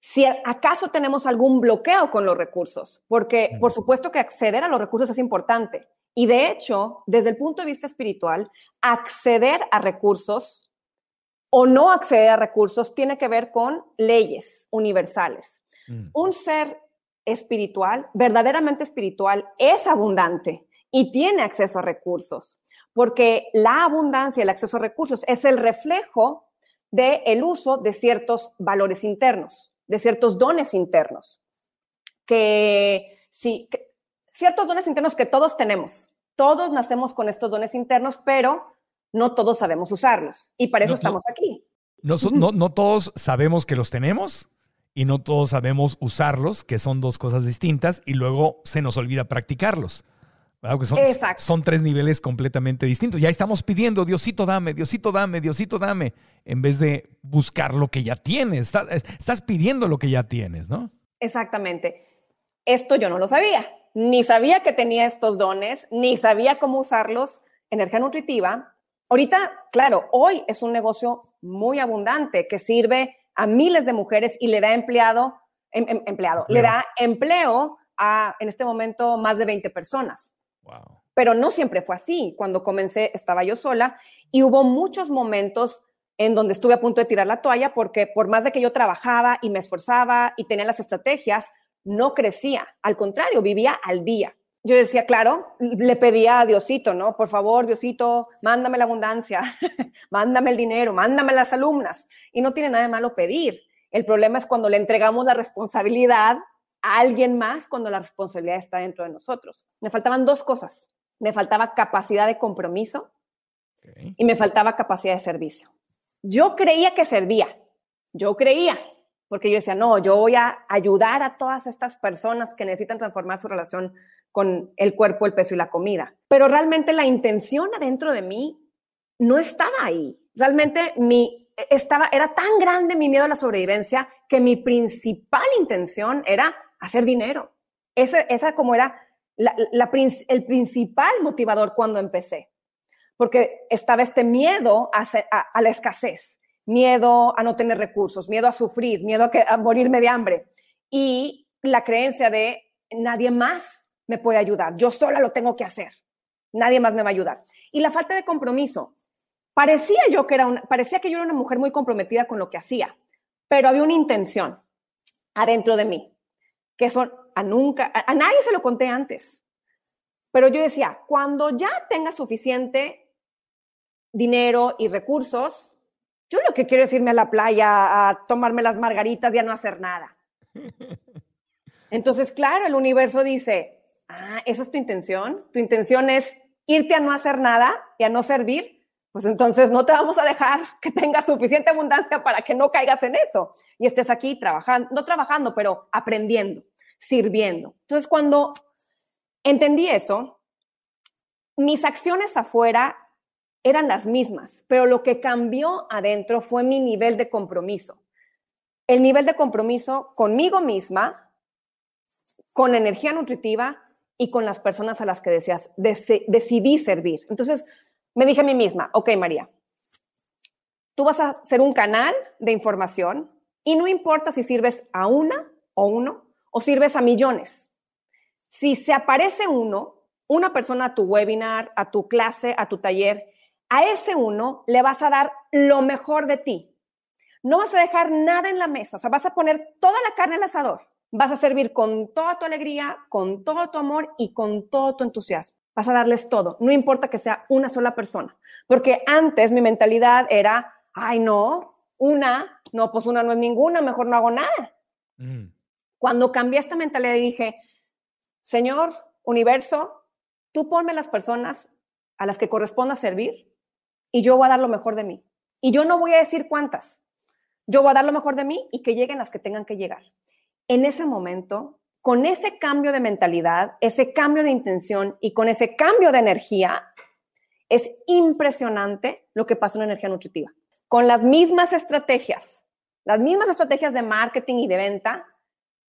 si acaso tenemos algún bloqueo con los recursos, porque por supuesto que acceder a los recursos es importante. Y de hecho, desde el punto de vista espiritual, acceder a recursos o no acceder a recursos tiene que ver con leyes universales. Mm. Un ser espiritual, verdaderamente espiritual, es abundante y tiene acceso a recursos, porque la abundancia y el acceso a recursos es el reflejo del el uso de ciertos valores internos de ciertos dones internos, que sí, ciertos dones internos que todos tenemos. Todos nacemos con estos dones internos, pero no todos sabemos usarlos. Y para eso estamos aquí. No, no, todos sabemos que los tenemos y no todos sabemos usarlos, que son dos cosas distintas, y luego se nos olvida practicarlos. son, son, tres niveles completamente distintos. Ya estamos pidiendo, Diosito dame, Diosito dame, Diosito dame en vez de buscar lo que ya tienes. Estás, pidiendo lo que ya tienes, ¿no? Exactamente. Esto yo no lo sabía. Ni sabía que tenía estos dones, ni sabía cómo usarlos. Energía nutritiva. Ahorita, claro, hoy es un negocio muy abundante que sirve a miles de mujeres y le da empleado, em, em, empleado, le da empleo a, en este momento, más de 20 personas. Wow. Pero no siempre fue así. Cuando comencé estaba yo sola y hubo muchos momentos en donde estuve a punto de tirar la toalla porque por más de que yo trabajaba y me esforzaba y tenía las estrategias, no crecía. Al contrario, vivía al día. Yo decía, claro, le pedía a Diosito, ¿no? Por favor, Diosito, mándame la abundancia, mándame el dinero, mándame las alumnas. Y no tiene nada de malo pedir. El problema es cuando le entregamos la responsabilidad a alguien más cuando la responsabilidad está dentro de nosotros. Me faltaban dos cosas. Me faltaba capacidad de compromiso y me faltaba capacidad de servicio. Yo creía que servía, yo creía, porque yo decía, no, yo voy a ayudar a todas estas personas que necesitan transformar su relación con el cuerpo, el peso y la comida. Pero realmente la intención adentro de mí no estaba ahí. Realmente mi, estaba, era tan grande mi miedo a la sobrevivencia que mi principal intención era hacer dinero. Esa como era el principal motivador cuando empecé porque estaba este miedo a, la escasez, miedo a no tener recursos, miedo a sufrir, miedo a, morirme de hambre y la creencia de nadie más me puede ayudar, yo sola lo tengo que hacer, nadie más me va a ayudar. Y la falta de compromiso. Parecía yo que era una, parecía que yo era una mujer muy comprometida con lo que hacía, pero había una intención adentro de mí, que son a nunca, a nadie se lo conté antes. Pero yo decía, cuando ya tenga suficiente dinero y recursos, yo lo que quiero es irme a la playa a tomarme las margaritas y a no hacer nada. Entonces, claro, el universo dice, ah, ¿esa es tu intención? ¿Tu intención es irte a no hacer nada y a no servir? Pues entonces no te vamos a dejar que tengas suficiente abundancia para que no caigas en eso y estés aquí trabajando, no trabajando, pero aprendiendo, sirviendo. Entonces, cuando entendí eso, mis acciones afuera eran las mismas, pero lo que cambió adentro fue mi nivel de compromiso. El nivel de compromiso conmigo misma, con energía nutritiva y con las personas a las que deseas, decidí servir. Entonces, me dije a mí misma, ok, María, tú vas a ser un canal de información y no importa si sirves a una o uno o sirves a millones. Si se aparece uno, una persona a tu webinar, a tu clase, a tu taller, a ese uno le vas a dar lo mejor de ti. No vas a dejar nada en la mesa, o sea, vas a poner toda la carne al asador. Vas a servir con toda tu alegría, con todo tu amor y con todo tu entusiasmo. Vas a darles todo, no importa que sea una sola persona. Porque antes mi mentalidad era, ay, no, una, no, pues una no es ninguna, mejor no hago nada. Mm. Cuando cambié esta mentalidad dije, Señor, universo, tú ponme las personas a las que corresponda servir y yo voy a dar lo mejor de mí. Y yo no voy a decir cuántas. Yo voy a dar lo mejor de mí y que lleguen las que tengan que llegar. En ese momento, con ese cambio de mentalidad, ese cambio de intención y con ese cambio de energía, Es impresionante lo que pasa en energía nutritiva. Con las mismas estrategias, las mismas estrategias de marketing y de venta,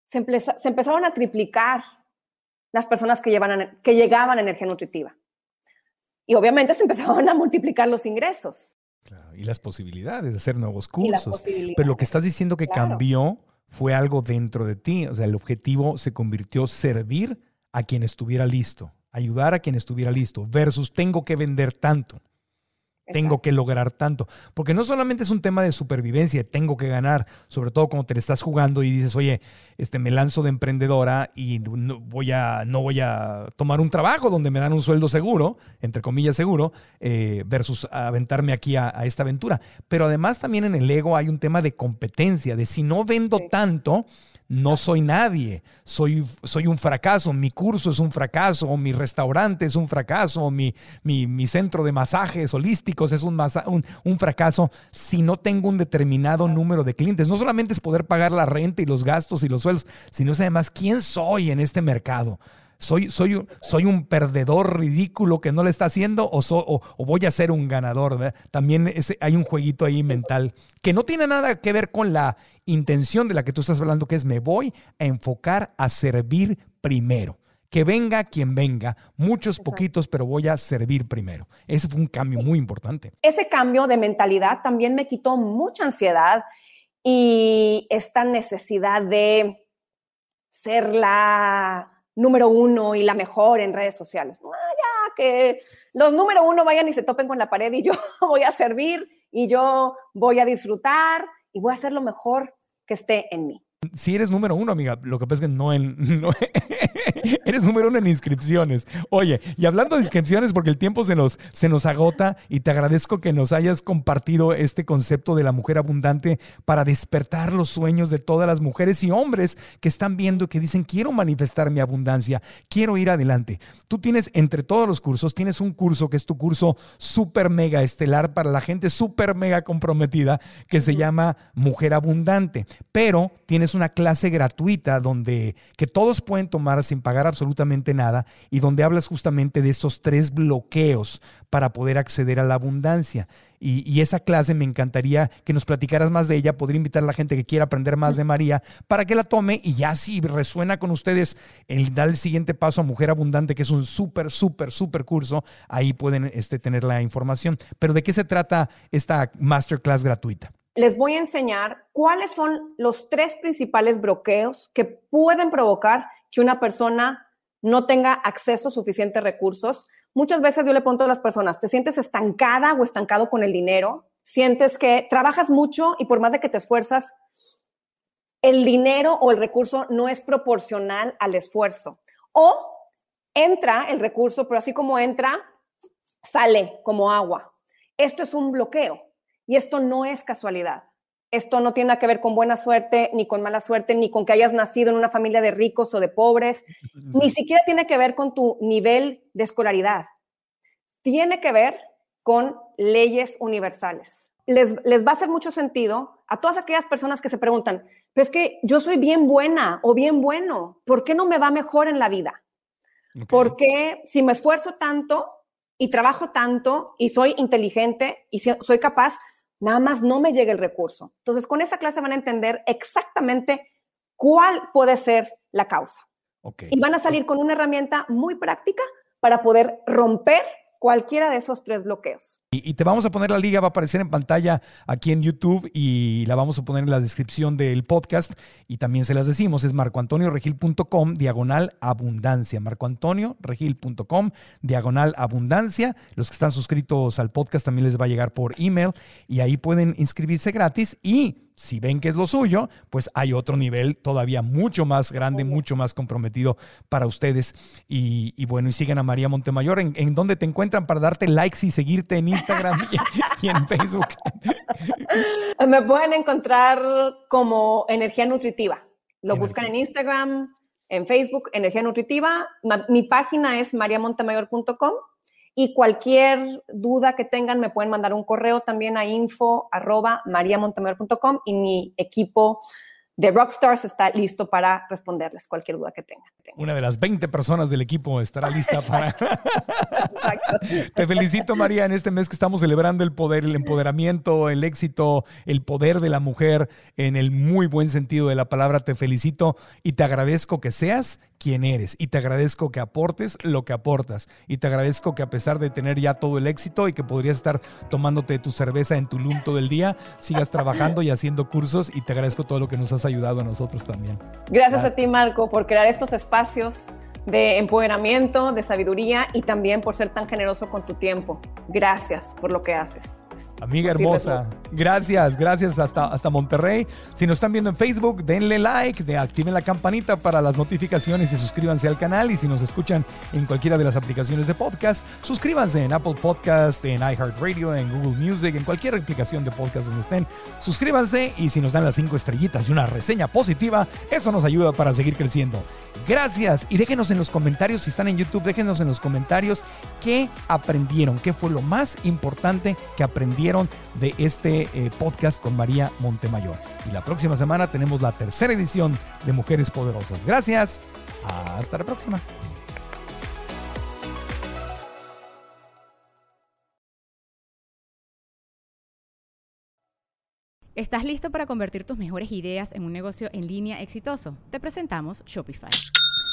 se, empezaron a triplicar las personas que, que llegaban a energía nutritiva. Y obviamente se empezaron a multiplicar los ingresos. y las posibilidades de hacer nuevos cursos. Pero lo que estás diciendo que cambió fue algo dentro de ti. O sea, el objetivo se convirtió servir a quien estuviera listo, ayudar a quien estuviera listo, versus tengo que vender tanto tengo que lograr tanto. Porque no solamente es un tema de supervivencia, tengo que ganar, sobre todo cuando te le estás jugando y dices, oye, este, me lanzo de emprendedora y no voy a, no voy a tomar un trabajo donde me dan un sueldo seguro, entre comillas seguro, eh, versus aventarme aquí a, esta aventura. Pero además también en el ego hay un tema de competencia, de si no vendo tanto, no soy nadie, soy, soy un fracaso, mi curso es un fracaso, mi restaurante es un fracaso, mi, mi, centro de masajes holísticos es un, un, un, fracaso si no tengo un determinado número de clientes. No solamente es poder pagar la renta y los gastos y los sueldos, sino es además quién soy en este mercado. ¿Soy, soy, soy un perdedor ridículo que no le está haciendo o, o, voy a ser un ganador? También hay un jueguito ahí mental que no tiene nada que ver con la intención de la que tú estás hablando, que es me voy a enfocar a servir primero. Que venga quien venga, muchos poquitos, pero voy a servir primero. Ese fue un cambio muy importante. Ese cambio de mentalidad también me quitó mucha ansiedad y esta necesidad de ser la número uno y la mejor en redes sociales. Ah, ya, que los número uno vayan y se topen con la pared y yo voy a servir y yo voy a disfrutar y voy a hacer lo mejor que esté en mí. Si eres número uno, amiga, lo que pasa es que no en... eres número uno en inscripciones. Oye, y hablando de inscripciones, porque el tiempo se nos, se nos agota y te agradezco que nos hayas compartido este concepto de la mujer abundante para despertar los sueños de todas las mujeres y hombres que están viendo y que dicen, quiero manifestar mi abundancia, quiero ir adelante. Tú tienes, entre todos los cursos, tienes un curso que es tu curso súper mega estelar para la gente súper mega comprometida que se llama Mujer Abundante, pero tienes una clase gratuita donde que todos pueden tomar sin pagar absolutamente nada y donde hablas justamente de esos tres bloqueos para poder acceder a la abundancia. Y, esa clase me encantaría que nos platicaras más de ella. Podría invitar a la gente que quiera aprender más de María para que la tome y ya si resuena con ustedes el dar el siguiente paso a Mujer Abundante, que es un súper, súper, súper curso, ahí pueden este, tener la información. Pero ¿de qué se trata esta masterclass gratuita? les voy a enseñar cuáles son los tres principales bloqueos que pueden provocar que una persona no tenga acceso a suficientes recursos. Muchas veces yo le pregunto a las personas, ¿te sientes estancada o estancado con el dinero? ¿Sientes que trabajas mucho y por más de que te esfuerzas, el dinero o el recurso no es proporcional al esfuerzo? O entra el recurso, pero así como entra, sale como agua. Esto es un bloqueo. Y esto no es casualidad. Esto no tiene que ver con buena suerte, ni con mala suerte, ni con que hayas nacido en una familia de ricos o de pobres. Ni siquiera tiene que ver con tu nivel de escolaridad. Tiene que ver con leyes universales. Les, les va a hacer mucho sentido a todas aquellas personas que se preguntan, pero es que yo soy bien buena o bien bueno, ¿por qué no me va mejor en la vida? Porque si me esfuerzo tanto y trabajo tanto y soy inteligente y soy capaz, nada más no me llega el recurso. Entonces, con esa clase van a entender exactamente cuál puede ser la causa. Y van a salir con una herramienta muy práctica para poder romper cualquiera de esos tres bloqueos. Y, te vamos a poner la liga, va a aparecer en pantalla aquí en YouTube y la vamos a poner en la descripción del podcast. Y también se las decimos, es marcoantonioregil.com, diagonal abundancia. marcoantonioregil.com, diagonal abundancia. Los que están suscritos al podcast también les va a llegar por email y ahí pueden inscribirse gratis y si ven que es lo suyo, pues hay otro nivel todavía mucho más grande, mucho más comprometido para ustedes. Y, bueno, y siguen a María Montemayor. ¿En, ¿En, dónde te encuentran para darte likes y seguirte en Instagram y, en Facebook? Me pueden encontrar como Energía Nutritiva. Lo buscan en Instagram, en Facebook, Energía Nutritiva. Mi página es mariamontemayor.com y cualquier duda que tengan me pueden mandar un correo también a info y mi equipo de Rockstars está listo para responderles cualquier duda que tengan. Una de las 20 personas del equipo estará lista para... Te felicito, María, en este mes que estamos celebrando el poder, el empoderamiento, el éxito, el poder de la mujer en el muy buen sentido de la palabra. Te felicito y te agradezco que seas quien eres y te agradezco que aportes lo que aportas y te agradezco que a pesar de tener ya todo el éxito y que podrías estar tomándote tu cerveza en tu lunto del día, sigas trabajando y haciendo cursos y te agradezco todo lo que nos has ayudado a nosotros también. Gracias a ti, Marco, por crear estos espacios de empoderamiento, de sabiduría y también por ser tan generoso con tu tiempo. Gracias por lo que haces. Amiga hermosa, gracias, gracias hasta, hasta Monterrey. Si nos están viendo en Facebook, denle like, de, activen la campanita para las notificaciones y suscríbanse al canal. Y si nos escuchan en cualquiera de las aplicaciones de podcast, suscríbanse en Apple Podcast, en iHeartRadio, en Google Music, en cualquier aplicación de podcast donde estén. Suscríbanse y si nos dan las cinco estrellitas y una reseña positiva, eso nos ayuda para seguir creciendo. Gracias y déjenos en los comentarios, si están en YouTube, déjenos en los comentarios qué aprendieron, qué fue lo más importante que aprendieron de este eh, podcast con María Montemayor. Y la próxima semana tenemos la tercera edición de Mujeres Poderosas. Gracias. Hasta la próxima. ¿Estás listo para convertir tus mejores ideas en un negocio en línea exitoso? Te presentamos Shopify.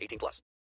18 plus.